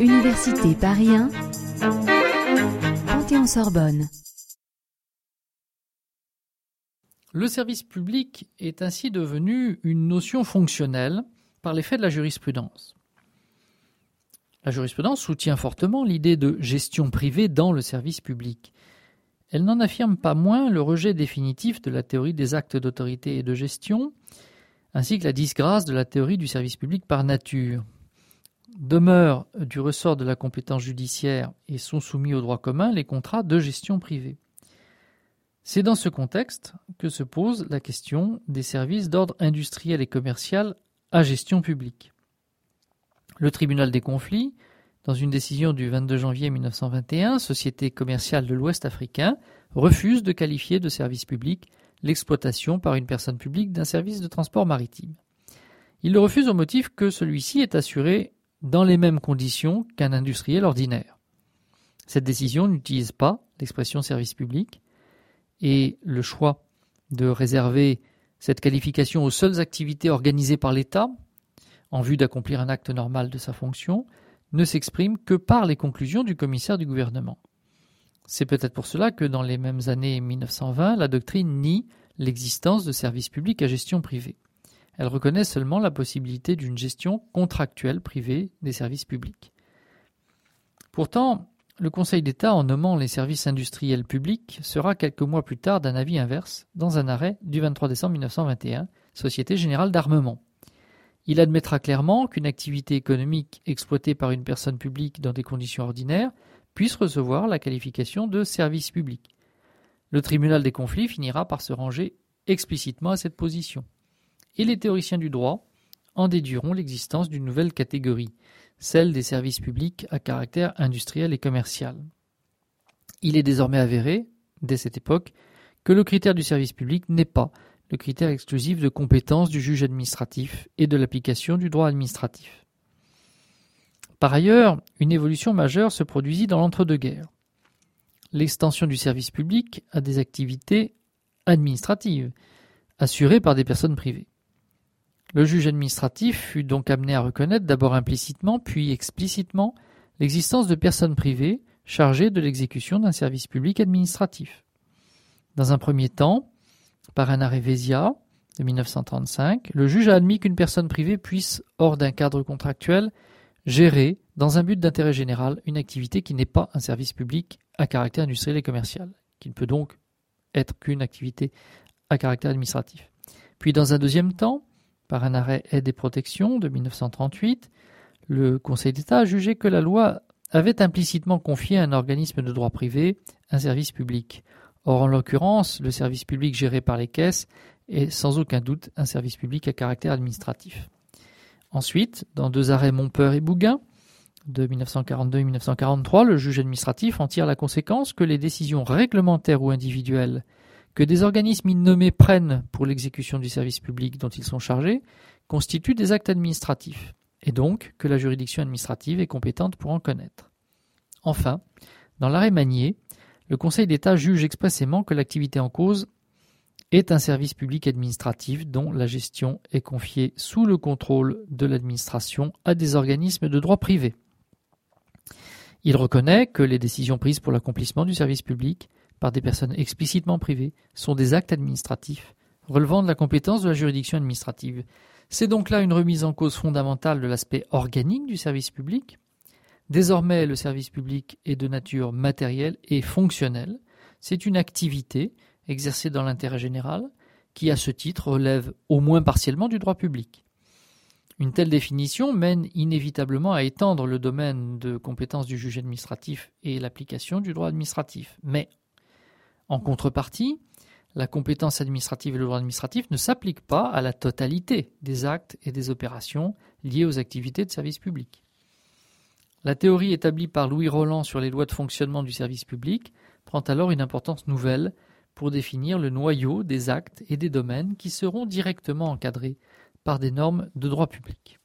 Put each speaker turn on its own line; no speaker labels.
Université Paris 1, Panthéon-Sorbonne.
Le service public est ainsi devenu une notion fonctionnelle par l'effet de la jurisprudence. La jurisprudence soutient fortement l'idée de gestion privée dans le service public. Elle n'en affirme pas moins le rejet définitif de la théorie des actes d'autorité et de gestion, ainsi que la disgrâce de la théorie du service public par nature. Demeurent du ressort de la compétence judiciaire et sont soumis au droit commun les contrats de gestion privée. C'est dans ce contexte que se pose la question des services d'ordre industriel et commercial à gestion publique. Le tribunal des conflits, dans une décision du 22 janvier 1921, Société commerciale de l'Ouest africain, refuse de qualifier de service public l'exploitation par une personne publique d'un service de transport maritime. Il le refuse au motif que celui-ci est assuré dans les mêmes conditions qu'un industriel ordinaire. Cette décision n'utilise pas l'expression service public et le choix de réserver cette qualification aux seules activités organisées par l'État, en vue d'accomplir un acte normal de sa fonction, ne s'exprime que par les conclusions du commissaire du gouvernement. C'est peut-être pour cela que dans les mêmes années 1920, la doctrine nie l'existence de services publics à gestion privée. Elle reconnaît seulement la possibilité d'une gestion contractuelle privée des services publics. Pourtant, le Conseil d'État, en nommant les services industriels publics, sera quelques mois plus tard d'un avis inverse dans un arrêt du 23 décembre 1921, Société Générale d'Armement. Il admettra clairement qu'une activité économique exploitée par une personne publique dans des conditions ordinaires puisse recevoir la qualification de service public. Le tribunal des conflits finira par se ranger explicitement à cette position. Et les théoriciens du droit en déduiront l'existence d'une nouvelle catégorie, celle des services publics à caractère industriel et commercial. Il est désormais avéré, dès cette époque, que le critère du service public n'est pas le critère exclusif de compétence du juge administratif et de l'application du droit administratif. Par ailleurs, une évolution majeure se produisit dans l'entre-deux-guerres. L'extension du service public à des activités administratives, assurées par des personnes privées. Le juge administratif fut donc amené à reconnaître d'abord implicitement, puis explicitement, l'existence de personnes privées chargées de l'exécution d'un service public administratif. Dans un premier temps, par un arrêt Vésia de 1935, le juge a admis qu'une personne privée puisse, hors d'un cadre contractuel, gérer, dans un but d'intérêt général, une activité qui n'est pas un service public à caractère industriel et commercial, qui ne peut donc être qu'une activité à caractère administratif. Puis dans un deuxième temps, par un arrêt aide et protection de 1938, le Conseil d'État a jugé que la loi avait implicitement confié à un organisme de droit privé un service public, Or, en l'occurrence, le service public géré par les caisses est sans aucun doute un service public à caractère administratif. Ensuite, dans deux arrêts Montpeur et Bougain, de 1942 et 1943, le juge administratif en tire la conséquence que les décisions réglementaires ou individuelles que des organismes nommés prennent pour l'exécution du service public dont ils sont chargés constituent des actes administratifs, et donc que la juridiction administrative est compétente pour en connaître. Enfin, dans l'arrêt Magnier, le Conseil d'État juge expressément que l'activité en cause est un service public administratif dont la gestion est confiée sous le contrôle de l'administration à des organismes de droit privé. Il reconnaît que les décisions prises pour l'accomplissement du service public par des personnes explicitement privées sont des actes administratifs relevant de la compétence de la juridiction administrative. C'est donc là une remise en cause fondamentale de l'aspect organique du service public, Désormais, le service public est de nature matérielle et fonctionnelle. C'est une activité exercée dans l'intérêt général qui, à ce titre, relève au moins partiellement du droit public. Une telle définition mène inévitablement à étendre le domaine de compétence du juge administratif et l'application du droit administratif. Mais, en contrepartie, la compétence administrative et le droit administratif ne s'appliquent pas à la totalité des actes et des opérations liées aux activités de service public. La théorie établie par Louis Roland sur les lois de fonctionnement du service public prend alors une importance nouvelle pour définir le noyau des actes et des domaines qui seront directement encadrés par des normes de droit public.